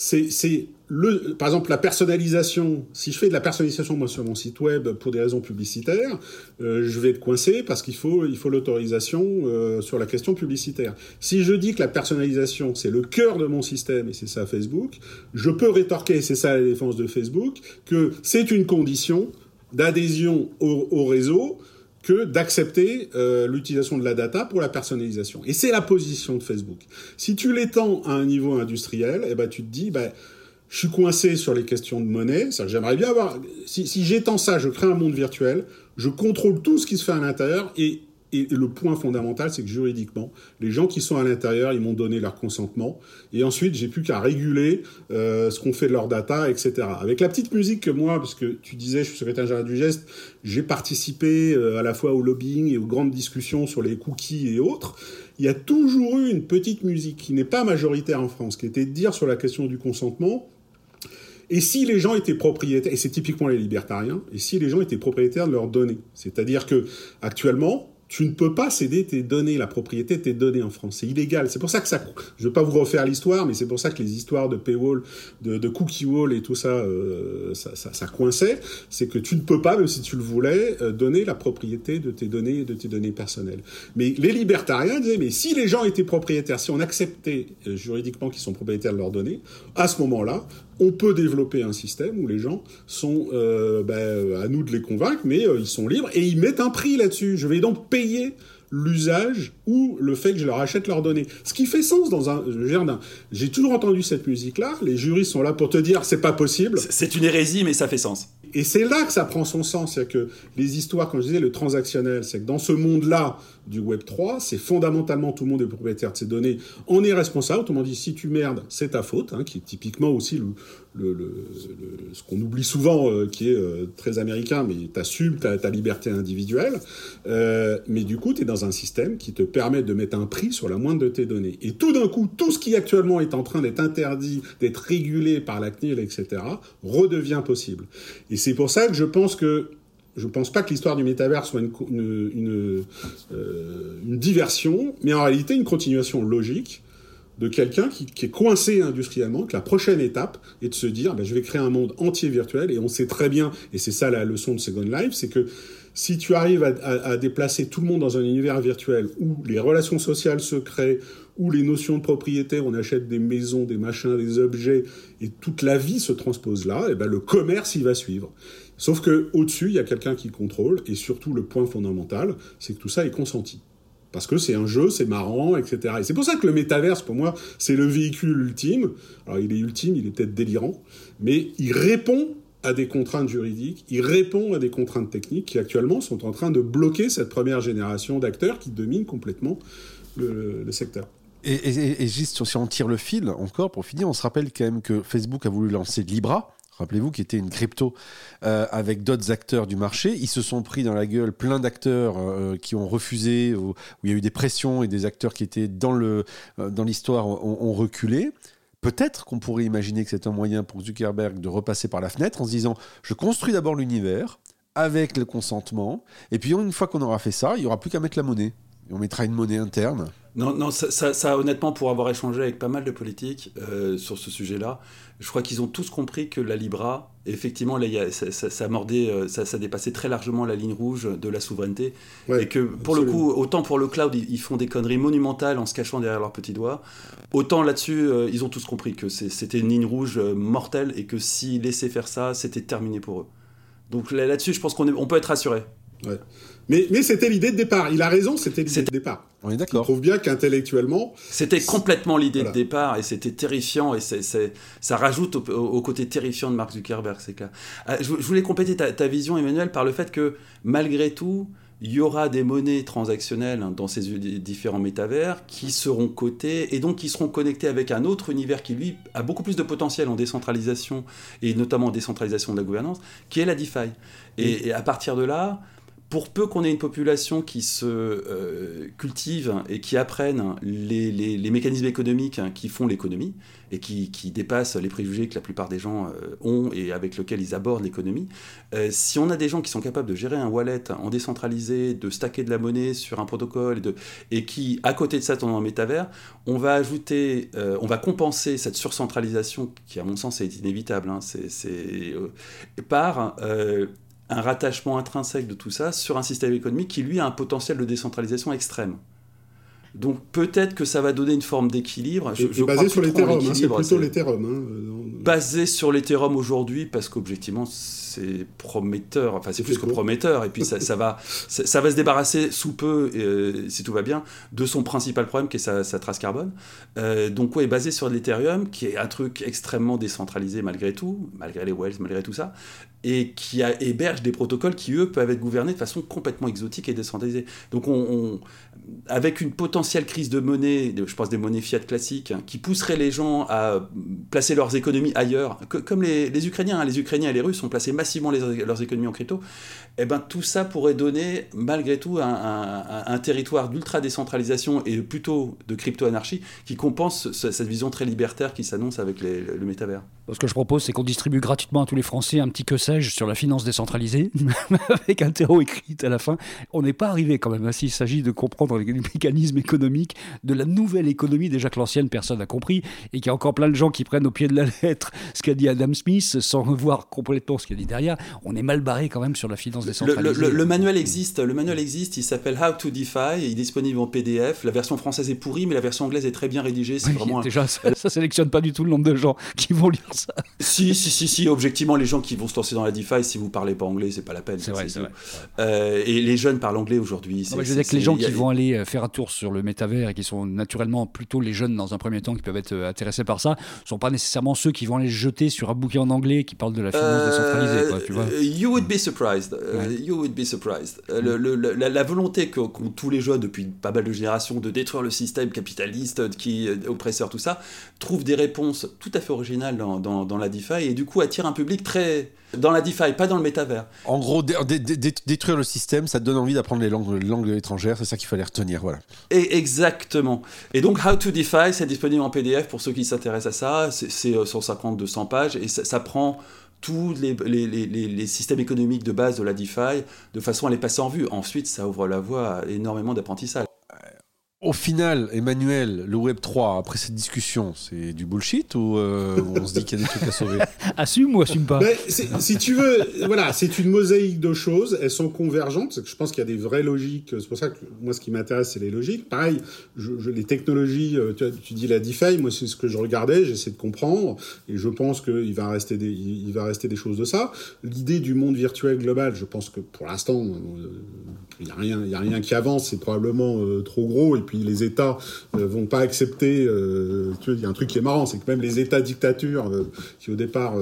c'est le, par exemple la personnalisation. Si je fais de la personnalisation moi sur mon site web pour des raisons publicitaires, euh, je vais être coincé parce qu'il faut il faut l'autorisation euh, sur la question publicitaire. Si je dis que la personnalisation c'est le cœur de mon système et c'est ça Facebook, je peux rétorquer, c'est ça la défense de Facebook, que c'est une condition d'adhésion au réseau d'accepter euh, l'utilisation de la data pour la personnalisation. Et c'est la position de Facebook. Si tu l'étends à un niveau industriel, eh ben tu te dis, ben, je suis coincé sur les questions de monnaie. J'aimerais bien avoir. Si, si j'étends ça, je crée un monde virtuel. Je contrôle tout ce qui se fait à l'intérieur et et le point fondamental, c'est que juridiquement, les gens qui sont à l'intérieur, ils m'ont donné leur consentement. Et ensuite, j'ai plus qu'à réguler euh, ce qu'on fait de leur data, etc. Avec la petite musique que moi, parce que tu disais, je suis secrétaire général du geste, j'ai participé euh, à la fois au lobbying et aux grandes discussions sur les cookies et autres. Il y a toujours eu une petite musique qui n'est pas majoritaire en France, qui était de dire sur la question du consentement, et si les gens étaient propriétaires, et c'est typiquement les libertariens, et si les gens étaient propriétaires de leurs données, c'est-à-dire que actuellement, tu ne peux pas céder tes données, la propriété de tes données en France. C'est illégal. C'est pour ça que ça. Je ne vais pas vous refaire l'histoire, mais c'est pour ça que les histoires de paywall, de, cookie wall et tout ça, euh, ça, ça, ça, coinçait. C'est que tu ne peux pas, même si tu le voulais, euh, donner la propriété de tes données, de tes données personnelles. Mais les libertariens disaient, mais si les gens étaient propriétaires, si on acceptait euh, juridiquement qu'ils sont propriétaires de leurs données, à ce moment-là, on peut développer un système où les gens sont, euh, ben, à nous de les convaincre, mais euh, ils sont libres et ils mettent un prix là-dessus. Je vais donc payer l'usage ou le fait que je leur achète leurs données. Ce qui fait sens dans un... J'ai toujours entendu cette musique-là, les juristes sont là pour te dire c'est pas possible. C'est une hérésie, mais ça fait sens. Et c'est là que ça prend son sens, c'est que les histoires, comme je disais, le transactionnel, c'est que dans ce monde-là du Web 3, c'est fondamentalement tout le monde est propriétaire de ses données, on est responsable. Autrement dit, si tu merdes, c'est ta faute, hein, qui est typiquement aussi le, ce qu'on oublie souvent, euh, qui est euh, très américain, mais tu assumes ta, ta, liberté individuelle. Euh, mais du coup, tu es dans un système qui te permet de mettre un prix sur la moindre de tes données. Et tout d'un coup, tout ce qui actuellement est en train d'être interdit, d'être régulé par la CNIL, etc., redevient possible. Et c'est pour ça que je pense que je ne pense pas que l'histoire du métavers soit une, diversion, mais en réalité une continuation logique de quelqu'un qui, est coincé industriellement, que la prochaine étape est de se dire, ben, je vais créer un monde entier virtuel, et on sait très bien, et c'est ça la leçon de Second Life, c'est que si tu arrives à, déplacer tout le monde dans un univers virtuel où les relations sociales se créent, où les notions de propriété, on achète des maisons, des machins, des objets, et toute la vie se transpose là, et ben le commerce il va suivre. Sauf que au-dessus, il y a quelqu'un qui contrôle, et surtout le point fondamental, c'est que tout ça est consenti. Parce que c'est un jeu, c'est marrant, etc. Et c'est pour ça que le métaverse, pour moi, c'est le véhicule ultime. Alors il est ultime, il est peut-être délirant, mais il répond à des contraintes juridiques, il répond à des contraintes techniques qui actuellement sont en train de bloquer cette première génération d'acteurs qui dominent complètement le, secteur. Et, et, et, juste si on tire le fil encore pour finir, on se rappelle quand même que Facebook a voulu lancer Libra, rappelez-vous, qui était une crypto euh, avec d'autres acteurs du marché. Ils se sont pris dans la gueule plein d'acteurs euh, qui ont refusé, où, il y a eu des pressions et des acteurs qui étaient euh, dans l'histoire ont, ont, reculé. Peut-être qu'on pourrait imaginer que c'est un moyen pour Zuckerberg de repasser par la fenêtre en se disant je construis d'abord l'univers avec le consentement, et puis une fois qu'on aura fait ça, il n'y aura plus qu'à mettre la monnaie. Et on mettra une monnaie interne. Non, non ça, ça, ça, honnêtement, pour avoir échangé avec pas mal de politiques euh, sur ce sujet-là, je crois qu'ils ont tous compris que la Libra, effectivement, là, y a, ça, ça, mordait, euh, ça, ça dépassait très largement la ligne rouge de la souveraineté. Ouais, et que pour absolument. le coup, autant pour le cloud, ils, ils, font des conneries monumentales en se cachant derrière leurs petits doigts, autant là-dessus, euh, ils ont tous compris que c'était une ligne rouge euh, mortelle et que s'ils laissaient faire ça, c'était terminé pour eux. Donc là-dessus, je pense qu'on on peut être rassuré. Ouais. Mais, mais c'était l'idée de départ. Il a raison, c'était l'idée de départ. On est d'accord. Il prouve bien qu'intellectuellement. C'était complètement l'idée voilà. de départ et c'était terrifiant et c est, c est, ça rajoute au, au, côté terrifiant de Mark Zuckerberg, c'est clair. Euh, je, je, voulais compléter ta, ta, vision, Emmanuel, par le fait que malgré tout, il y aura des monnaies transactionnelles dans ces différents métavers qui seront cotées et donc qui seront connectées avec un autre univers qui, lui, a beaucoup plus de potentiel en décentralisation et notamment en décentralisation de la gouvernance, qui est la DeFi. Et, et à partir de là, pour peu qu'on ait une population qui se euh, cultive et qui apprenne les, mécanismes économiques qui font l'économie et qui, qui, dépassent les préjugés que la plupart des gens euh, ont et avec lesquels ils abordent l'économie, euh, si on a des gens qui sont capables de gérer un wallet en décentralisé, de stacker de la monnaie sur un protocole et, qui, à côté de ça, sont en métavers, on va ajouter, on va compenser cette surcentralisation qui, à mon sens, est inévitable, hein, c'est, par un rattachement intrinsèque de tout ça sur un système économique qui, lui, a un potentiel de décentralisation extrême. Donc peut-être que ça va donner une forme d'équilibre. Je, je basé sur l'Ethereum, hein, c'est plutôt l'Ethereum. Basé sur l'Ethereum aujourd'hui, parce qu'objectivement, c'est prometteur, enfin c'est plus que prometteur, et puis ça, ça, va, ça, ça, va se débarrasser sous peu, euh, si tout va bien, de son principal problème qui est sa, sa trace carbone. Euh, donc ouais, basé sur l'Ethereum, qui est un truc extrêmement décentralisé malgré tout, malgré les Wells, malgré tout ça, et qui a, héberge des protocoles qui, eux, peuvent être gouvernés de façon complètement exotique et décentralisée. Donc, on, on, avec une potentielle crise de monnaie, je pense des monnaies fiat classiques, hein, qui pousserait les gens à placer leurs économies ailleurs, comme les, Ukrainiens, hein, les Ukrainiens et les Russes ont placé massivement leurs économies en crypto, eh ben tout ça pourrait donner, malgré tout, un, territoire d'ultra décentralisation et plutôt de crypto-anarchie qui compense cette vision très libertaire qui s'annonce avec le métavers. Ce que je propose, c'est qu'on distribue gratuitement à tous les Français un petit que sais-je sur la finance décentralisée, avec un terreau écrit à la fin. On n'est pas arrivé quand même, hein, s'il s'agit de comprendre les mécanismes économiques de la nouvelle économie, déjà que l'ancienne personne n'a compris, et qu'il y a encore plein de gens qui prennent au pied de la lettre ce qu'a dit Adam Smith sans voir complètement ce qu'il a dit derrière. On est mal barré quand même sur la finance Le, le, le manuel existe, le manuel existe, il s'appelle How to DeFi, il est disponible en PDF. La version française est pourrie, mais la version anglaise est très bien rédigée. Oui, vraiment déjà, un... ça, ça sélectionne pas du tout le nombre de gens qui vont lire ça. Si, si, si, si, objectivement, les gens qui vont se lancer dans la DeFi, si vous parlez pas anglais, c'est pas la peine. C'est vrai, c'est. Euh, et les jeunes parlent anglais aujourd'hui. C'est- je veux dire c'est- que les gens a- qui vont aller euh, faire un tour sur le métavers et qui sont naturellement plutôt les jeunes dans un premier temps qui peuvent être euh, intéressés par ça, sont pas nécessairement ceux qui vont aller jeter sur un bouquin en anglais qui parle de la finance décentralisée. Quoi, tu vois. Euh, you would be surprised. Euh. You would be surprised. Euh, le- le- le- la, la volonté qu'ont tous les jeunes depuis pas mal de générations de détruire le système capitaliste, qui euh, oppresseur, tout ça, trouve des réponses tout à fait originales dans, dans, dans la DeFi et du coup attire un public très dans la DeFi, pas dans le métavers. En gros, dé- dé- dé- détruire le système, ça te donne envie d'apprendre les langues, les langues étrangères, c'est ça qu'il fallait retenir. Voilà. Et exactement. Et donc, How to DeFi, c'est disponible en PDF pour ceux qui s'intéressent à ça. C'est c'est, euh, 150-200 pages et ça, ça prend tous les, systèmes économiques de base de la DeFi de façon à les passer en vue. Ensuite, ça ouvre la voie à énormément d'apprentissage. Au final, Emmanuel, le Web 3, après cette discussion, c'est du bullshit ou euh, on se dit qu'il y a des trucs à sauver? Assume ou assume pas Ben, si tu veux, voilà, c'est une mosaïque de choses. Elles sont convergentes. Je pense qu'il y a des vraies logiques. C'est pour ça que moi, ce qui m'intéresse, c'est les logiques. Pareil, je, je- les technologies. euh, Tu, tu dis la DeFi. Moi, c'est ce que je regardais. J'essaie de comprendre, et je pense qu'il va rester des, il il va rester des choses de ça. L'idée du monde virtuel global. Je pense que pour l'instant, euh, il n'y a rien, il y a rien qui avance. C'est probablement euh, trop gros. Et puis les États euh, vont pas accepter. euh, il y a un truc qui est marrant, c'est que même les États dictatures, euh, qui au départ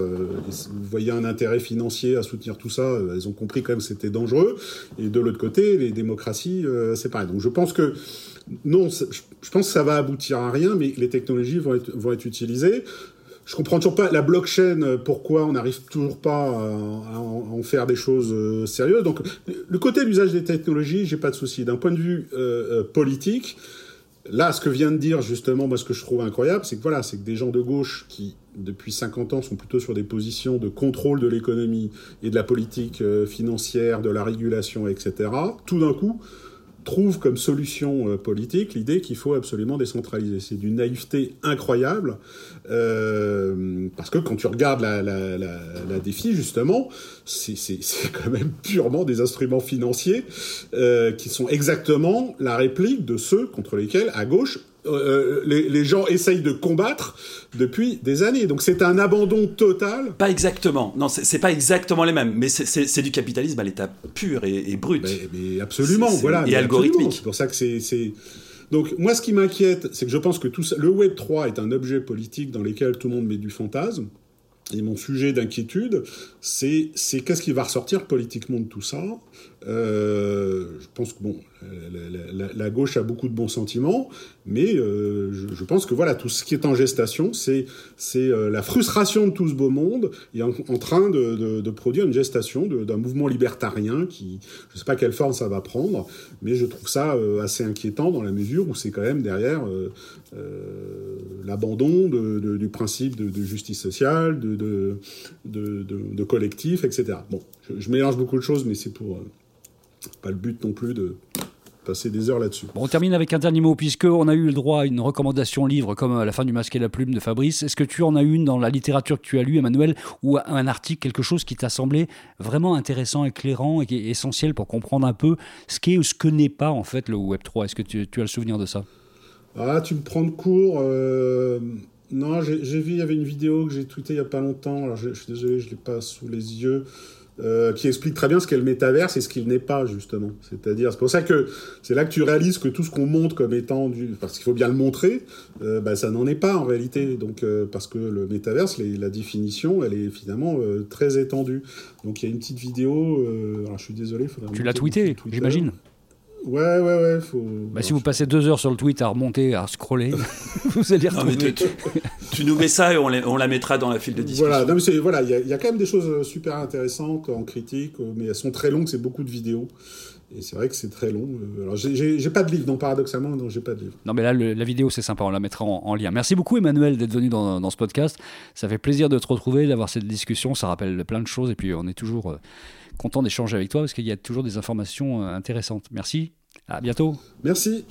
voyaient un intérêt financier à soutenir tout ça, elles ont compris quand même que c'était dangereux. Et de l'autre côté, les démocraties, c'est pareil. Donc je pense que non, je pense que ça va aboutir à rien, mais les technologies vont être utilisées. Je comprends toujours pas la blockchain, euh, pourquoi on n'arrive toujours pas à, à en faire des choses euh, sérieuses. Donc, le côté de l'usage des technologies, j'ai pas de souci. D'un point de vue euh, euh, politique, là, ce que vient de dire justement, moi, ce que je trouve incroyable, c'est que voilà, c'est que des gens de gauche qui, depuis 50 ans, sont plutôt sur des positions de contrôle de l'économie et de la politique euh, financière, de la régulation, etc. Tout d'un coup, trouve comme solution euh, politique l'idée qu'il faut absolument décentraliser. C'est d'une naïveté incroyable, euh, parce que quand tu regardes la, la, la, défi, justement, c'est quand même purement des instruments financiers euh, qui sont exactement la réplique de ceux contre lesquels, à gauche, euh, les, les gens essayent de combattre depuis des années. Donc c'est un abandon total Pas exactement. Non, c'est pas exactement les mêmes, mais c'est- du capitalisme à l'état pur et, et brut. Mais, mais absolument, voilà. et algorithmique. C'est pour ça que c'est. Donc, moi, ce qui m'inquiète, c'est que je pense que tout ça, le Web 3 est un objet politique dans lequel tout le monde met du fantasme. Et mon sujet d'inquiétude, c'est c'est qu'est-ce qui va ressortir politiquement de tout ça? Euh, je pense que bon, la, la- gauche a beaucoup de bons sentiments, mais euh, je, pense que voilà, tout ce qui est en gestation, c'est euh, la frustration de tout ce beau monde et en, en train de, de- produire une gestation d'un mouvement libertarien qui, je sais pas quelle forme ça va prendre, mais je trouve ça euh, assez inquiétant dans la mesure où c'est quand même derrière euh, euh, l'abandon du principe de, justice sociale, de, de, collectif, etc. Bon, je, je mélange beaucoup de choses, mais c'est pour euh, pas le but non plus de passer des heures là-dessus. Bon, on termine avec un dernier mot, puisqu'on a eu le droit à une recommandation livre comme à la fin du Masque et la Plume de Fabrice. Est-ce que tu en as une dans la littérature que tu as lue, Emmanuel, ou un article, quelque chose qui t'a semblé vraiment intéressant, éclairant et essentiel pour comprendre un peu ce qu'est ou ce que n'est pas en fait le Web3 Est-ce que tu, tu as le souvenir de ça? Ah, tu me prends de court. euh, Non, j'ai vu, il y avait une vidéo que j'ai tweetée il y a pas longtemps. Alors, je, je suis désolé, je l'ai pas sous les yeux. Euh, qui explique très bien ce qu'est le métaverse et ce qu'il n'est pas justement. C'est-à-dire, c'est pour ça que c'est là que tu réalises que tout ce qu'on montre comme étant du, parce qu'il faut bien le montrer, euh, bah, ça n'en est pas en réalité. Donc, euh, parce que le métaverse, les- la définition, elle est finalement euh, très étendue. Donc, il y a une petite vidéo. euh, alors, je suis désolé, faudrait Tu l'as tweeté, j'imagine Ouais, ouais, ouais. Faut... bah, Si vous passez deux heures sur le tweet à remonter, à scroller, vous allez Non, mais retrouver. tu, tu- tu nous mets ça et on, les- on la mettra dans la file de discussion. Voilà, non, mais c'est- voilà, il y, a- il y a quand même des choses euh, super intéressantes en critique, euh, mais elles sont très longues, c'est beaucoup de vidéos. Et c'est vrai que c'est très long. euh, Alors, j'ai- pas de livre, donc paradoxalement, non, j'ai pas de livre. Non, mais là, le- la vidéo, c'est sympa, on la mettra en, en lien. Merci beaucoup, Emmanuel, d'être venu dans, dans ce podcast. Ça fait plaisir de te retrouver, d'avoir cette discussion. Ça rappelle plein de choses. Et puis, on est toujours euh, content d'échanger avec toi parce qu'il y a toujours des informations euh, intéressantes. Merci. À bientôt. Merci,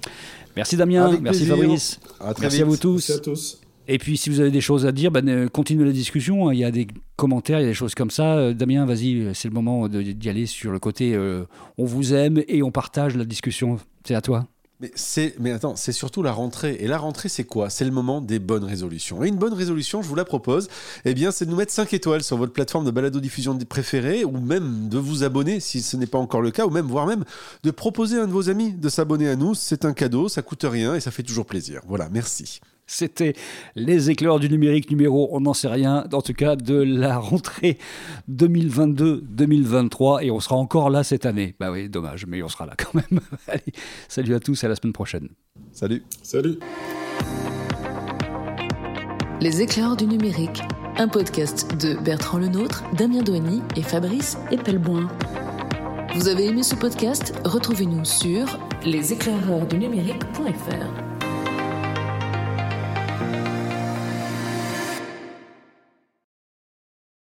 Merci, Damien. Avec Merci, plaisir. Fabrice. À très Merci vite. à vous tous. merci à tous. Et puis, si vous avez des choses à dire, ben, euh, continuez la discussion. Il y a des commentaires, il y a des choses comme ça. Euh, Damien, vas-y, c'est le moment d'y aller sur le côté euh, on vous aime et on partage la discussion. C'est à toi. Mais c'est, attends, c'est surtout la rentrée. Et la rentrée, c'est quoi? C'est le moment des bonnes résolutions. Et une bonne résolution, je vous la propose, eh bien, c'est de nous mettre 5 étoiles sur votre plateforme de balado-diffusion préférée, ou même de vous abonner si ce n'est pas encore le cas, ou même, voire même, de proposer à un de vos amis de s'abonner à nous. C'est un cadeau, ça coûte rien et ça fait toujours plaisir. Voilà, merci. C'était les éclairs du numérique numéro, on n'en sait rien, en tout cas de la rentrée 2022-2023, et on sera encore là cette année. Bah oui, dommage, mais on sera là quand même. Allez, salut à tous, à la semaine prochaine. Salut. Salut. Les éclairs du numérique, un podcast de Bertrand Lenôtre, Damien Douany et Fabrice Epelboin. Vous avez aimé ce podcast? Retrouvez-nous sur leséclaireursdunumérique.fr.